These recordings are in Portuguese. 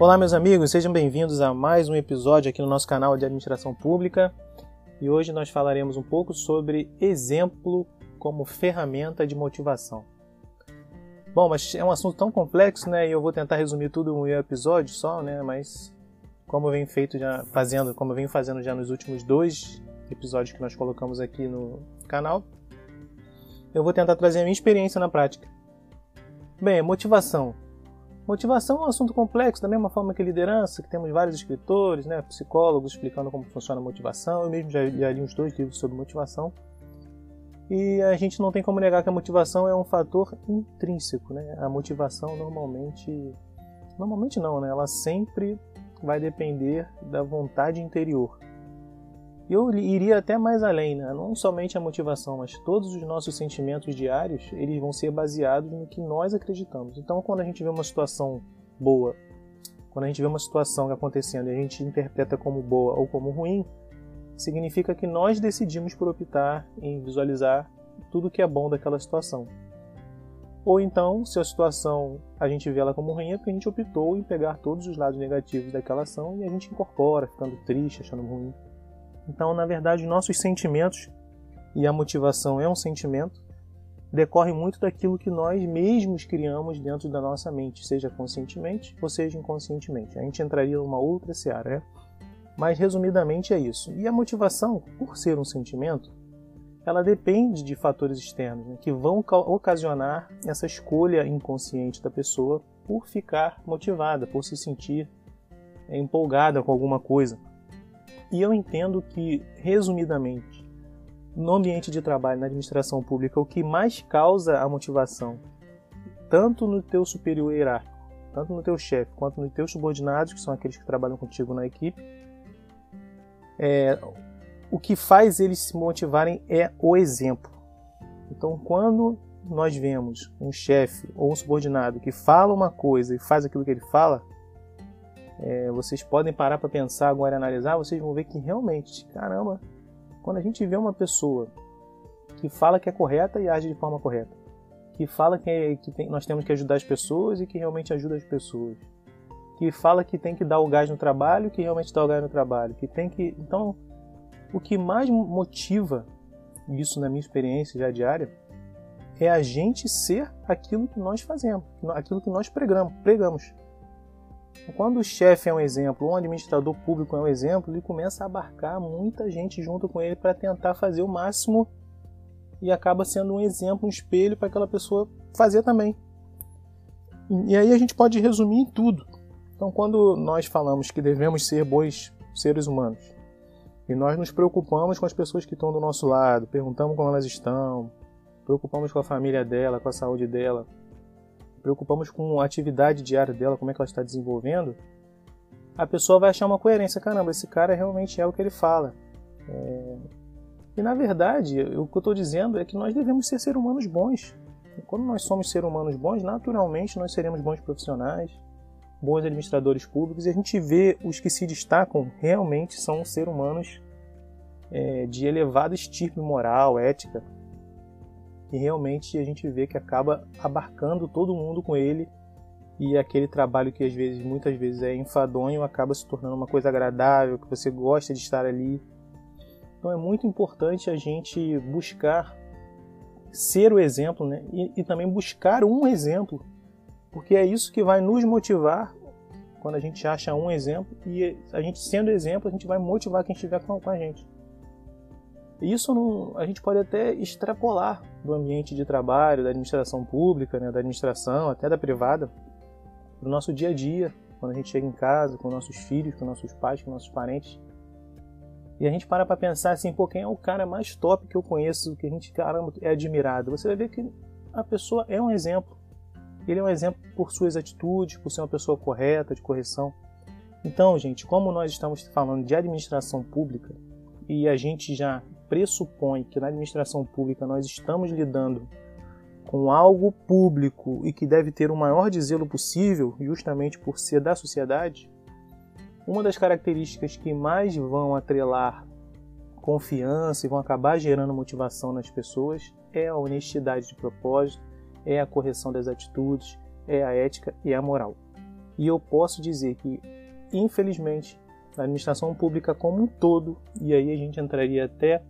Olá, meus amigos, sejam bem-vindos a mais um episódio aqui no nosso canal de Administração Pública. E hoje nós falaremos um pouco sobre exemplo como ferramenta de motivação. Bom, mas é um assunto tão complexo, né? E eu vou tentar resumir tudo em um episódio só, né? Mas como eu venho feito já fazendo, como eu venho fazendo já nos últimos dois episódios que nós colocamos aqui no canal, eu vou tentar trazer a minha experiência na prática. Bem, motivação. Motivação é um assunto complexo, da mesma forma que liderança, que temos vários escritores, né, psicólogos explicando como funciona a motivação. Eu mesmo já, já li uns dois livros sobre motivação. E a gente não tem como negar que a motivação é um fator intrínseco, né? A motivação normalmente, normalmente não, né? Ela sempre vai depender da vontade interior. Eu iria até mais além, né? não somente a motivação, mas todos os nossos sentimentos diários, eles vão ser baseados no que nós acreditamos. Então, quando a gente vê uma situação boa, quando a gente vê uma situação acontecendo e a gente interpreta como boa ou como ruim, significa que nós decidimos por optar em visualizar tudo que é bom daquela situação. Ou então, se a situação a gente vê ela como ruim, é porque a gente optou em pegar todos os lados negativos daquela ação e a gente incorpora, ficando triste, achando ruim. Então, na verdade, nossos sentimentos, e a motivação é um sentimento, decorre muito daquilo que nós mesmos criamos dentro da nossa mente, seja conscientemente ou seja inconscientemente. A gente entraria numa outra seara, né? Mas resumidamente é isso. E a motivação, por ser um sentimento, ela depende de fatores externos né, que vão ocasionar essa escolha inconsciente da pessoa por ficar motivada, por se sentir empolgada com alguma coisa. E eu entendo que, resumidamente, no ambiente de trabalho, na administração pública, o que mais causa a motivação, tanto no teu superior hierárquico, tanto no teu chefe, quanto nos teus subordinados, que são aqueles que trabalham contigo na equipe, é, o que faz eles se motivarem é o exemplo. Então, quando nós vemos um chefe ou um subordinado que fala uma coisa e faz aquilo que ele fala, é, vocês podem parar para pensar agora e analisar, vocês vão ver que realmente, caramba, quando a gente vê uma pessoa que fala que é correta e age de forma correta, que fala que, é, que tem, nós temos que ajudar as pessoas e que realmente ajuda as pessoas, que fala que tem que dar o gás no trabalho, que realmente dá o gás no trabalho, que tem que, então, o que mais motiva isso na minha experiência já diária é a gente ser aquilo que nós fazemos, aquilo que nós pregamos. pregamos. Quando o chefe é um exemplo, ou um administrador público é um exemplo, ele começa a abarcar muita gente junto com ele para tentar fazer o máximo e acaba sendo um exemplo, um espelho para aquela pessoa fazer também. E aí a gente pode resumir em tudo. Então, quando nós falamos que devemos ser bons seres humanos e nós nos preocupamos com as pessoas que estão do nosso lado, perguntamos como elas estão, preocupamos com a família dela, com a saúde dela, preocupamos com a atividade diária dela, como é que ela está desenvolvendo, a pessoa vai achar uma coerência. Caramba, esse cara realmente é o que ele fala. É... E na verdade, o que eu estou dizendo é que nós devemos ser seres humanos bons. E quando nós somos seres humanos bons, naturalmente nós seremos bons profissionais, bons administradores públicos, e a gente vê os que se destacam realmente são seres humanos é, de elevada estirpe moral, ética, e realmente a gente vê que acaba abarcando todo mundo com ele e aquele trabalho que às vezes, muitas vezes é enfadonho, acaba se tornando uma coisa agradável, que você gosta de estar ali. Então é muito importante a gente buscar ser o exemplo, né? E, e também buscar um exemplo, porque é isso que vai nos motivar quando a gente acha um exemplo e a gente sendo exemplo, a gente vai motivar quem estiver com, com a gente. Isso a gente pode até extrapolar do ambiente de trabalho, da administração pública, né, da administração, até da privada, para o nosso dia a dia, quando a gente chega em casa, com nossos filhos, com nossos pais, com nossos parentes. E a gente para para pensar assim, pô, quem é o cara mais top que eu conheço, que a gente, caramba, é admirado? Você vai ver que a pessoa é um exemplo. Ele é um exemplo por suas atitudes, por ser uma pessoa correta, de correção. Então, gente, como nós estamos falando de administração pública e a gente já pressupõe que na administração pública nós estamos lidando com algo público e que deve ter o maior de zelo possível, justamente por ser da sociedade, uma das características que mais vão atrelar confiança e vão acabar gerando motivação nas pessoas é a honestidade de propósito, é a correção das atitudes, é a ética e a moral. E eu posso dizer que, infelizmente, a administração pública como um todo, e aí a gente entraria até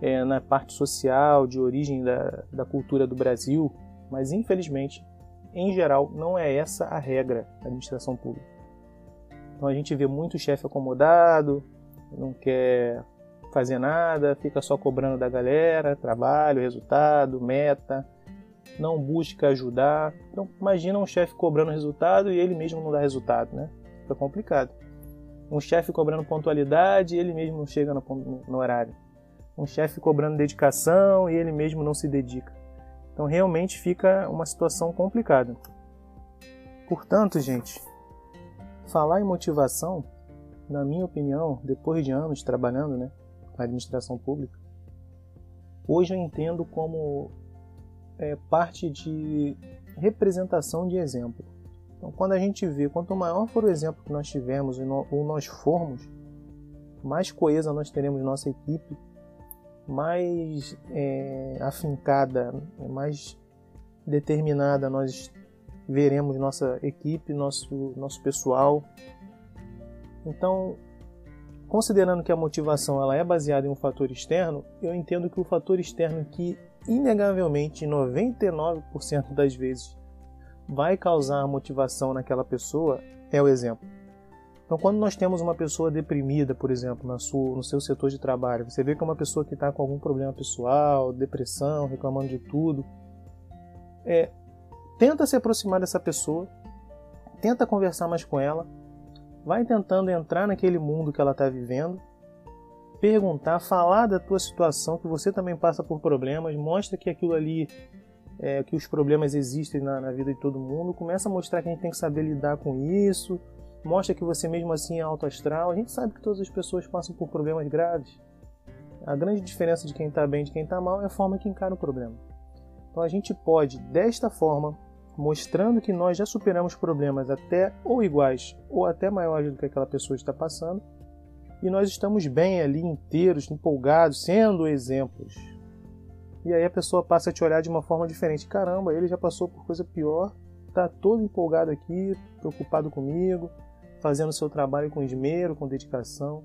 é, na parte social, de origem da, da cultura do Brasil, mas infelizmente, em geral, não é essa a regra da administração pública. Então a gente vê muito chefe acomodado, não quer fazer nada, fica só cobrando da galera, trabalho, resultado, meta, não busca ajudar. Então imagina um chefe cobrando resultado e ele mesmo não dá resultado, né? Fica complicado. Um chefe cobrando pontualidade e ele mesmo não chega no, no horário. Um chefe cobrando dedicação e ele mesmo não se dedica. Então realmente fica uma situação complicada. Portanto, gente, falar em motivação, na minha opinião, depois de anos trabalhando, né, na administração pública, hoje eu entendo como é, parte de representação de exemplo. Então, quando a gente vê, quanto maior for o exemplo que nós tivermos ou nós formos, mais coesa nós teremos nossa equipe, mais é, afincada, mais determinada nós veremos nossa equipe, nosso, nosso pessoal. Então, considerando que a motivação ela é baseada em um fator externo, eu entendo que o fator externo que inegavelmente 99% das vezes vai causar motivação naquela pessoa é o exemplo. Então, quando nós temos uma pessoa deprimida, por exemplo, sua, no seu setor de trabalho, você vê que é uma pessoa que está com algum problema pessoal, depressão, reclamando de tudo, é, tenta se aproximar dessa pessoa, tenta conversar mais com ela, vai tentando entrar naquele mundo que ela está vivendo, perguntar, falar da tua situação, que você também passa por problemas, mostra que aquilo ali é, que os problemas existem na, na, vida de todo mundo, começa a mostrar que a gente tem que saber lidar com isso, mostra que você mesmo assim é alto astral. A gente sabe que todas as pessoas passam por problemas graves. A grande diferença de quem está bem e de quem está mal é a forma que encara o problema. Então a gente pode, desta forma, mostrando que nós já superamos problemas até ou iguais ou até maiores do que aquela pessoa está passando, e nós estamos bem ali, inteiros, empolgados, sendo exemplos e aí a pessoa passa a te olhar de uma forma diferente. Caramba, ele já passou por coisa pior, tá todo empolgado aqui, preocupado comigo, fazendo o seu trabalho com esmero, com dedicação.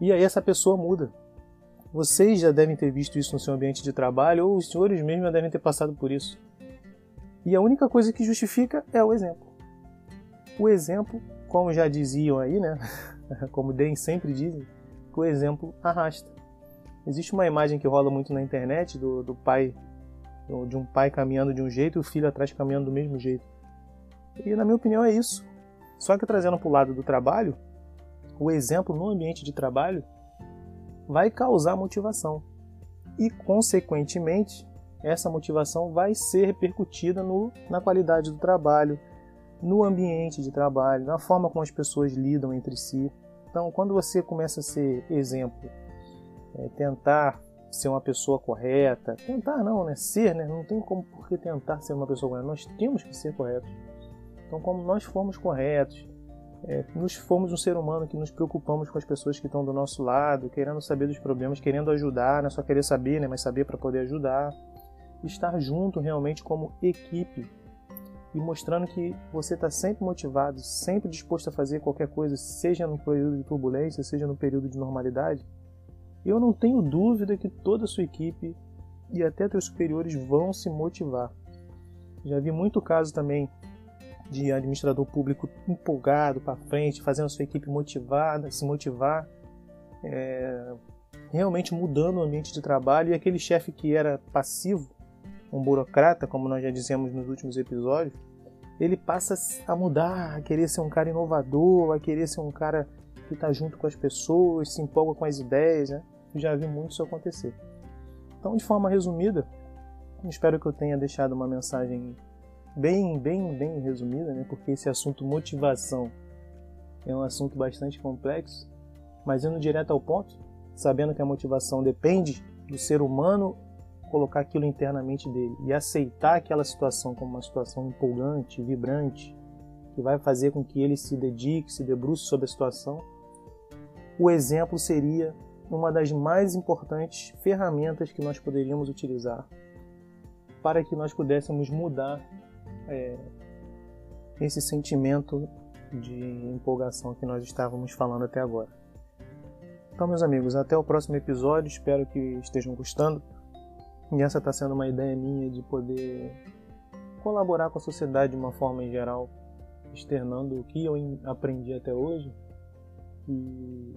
E aí essa pessoa muda. Vocês já devem ter visto isso no seu ambiente de trabalho, ou os senhores mesmos já devem ter passado por isso. E a única coisa que justifica é o exemplo. O exemplo, como já diziam aí, né? Como Den sempre dizem, o exemplo arrasta. Existe uma imagem que rola muito na internet do, do pai, de um pai caminhando de um jeito e o filho atrás caminhando do mesmo jeito. E na minha opinião é isso. Só que trazendo para o lado do trabalho, o exemplo no ambiente de trabalho vai causar motivação. E, consequentemente, essa motivação vai ser repercutida no, na qualidade do trabalho, no ambiente de trabalho, na forma como as pessoas lidam entre si. Então, quando você começa a ser exemplo é, tentar ser uma pessoa correta. Tentar não, né? Ser, né? Não tem como por que tentar ser uma pessoa correta. Nós temos que ser corretos. Então, como nós formos corretos, é, nos formos um ser humano que nos preocupamos com as pessoas que estão do nosso lado, querendo saber dos problemas, querendo ajudar, não é só querer saber, né? Mas saber para poder ajudar. Estar junto realmente como equipe e mostrando que você está sempre motivado, sempre disposto a fazer qualquer coisa, seja no período de turbulência, seja no período de normalidade, eu não tenho dúvida que toda a sua equipe e até teus superiores vão se motivar. Já vi muito caso também de administrador público empolgado para frente, fazendo a sua equipe motivada, se motivar, é, realmente mudando o ambiente de trabalho. E aquele chefe que era passivo, um burocrata, como nós já dizemos nos últimos episódios, ele passa a mudar, a querer ser um cara inovador, a querer ser um cara que está junto com as pessoas, se empolga com as ideias, né? já vi muito isso acontecer. Então, de forma resumida, espero que eu tenha deixado uma mensagem bem, bem, bem resumida, né? Porque esse assunto motivação é um assunto bastante complexo, mas indo direto ao ponto, sabendo que a motivação depende do ser humano colocar aquilo internamente dele e aceitar aquela situação como uma situação empolgante, vibrante, que vai fazer com que ele se dedique, se debruce sobre a situação. O exemplo seria uma das mais importantes ferramentas que nós poderíamos utilizar para que nós pudéssemos mudar é, esse sentimento de empolgação que nós estávamos falando até agora. Então, meus amigos, até o próximo episódio. Espero que estejam gostando. E essa está sendo uma ideia minha de poder colaborar com a sociedade de uma forma em geral, externando o que eu aprendi até hoje. E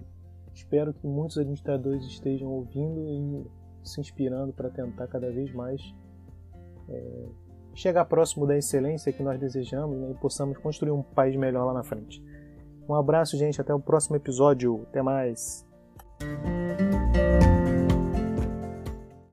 espero que muitos administradores estejam ouvindo e se inspirando para tentar cada vez mais é, chegar próximo da excelência que nós desejamos né, e possamos construir um país melhor lá na frente. Um abraço, gente. Até o próximo episódio. Até mais.